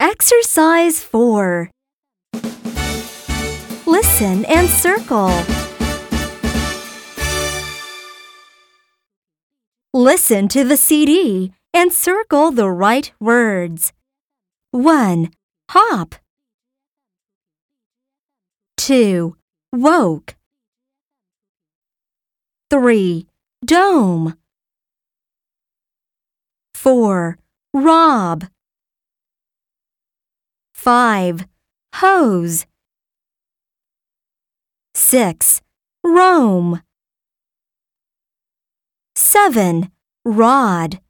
Exercise 4. Listen and circle. Listen to the CD and circle the right words. 1. Hop. 2. Woke. 3. Dome. 4. Rob. 5. Hose. 6. Rome. 7. Rod.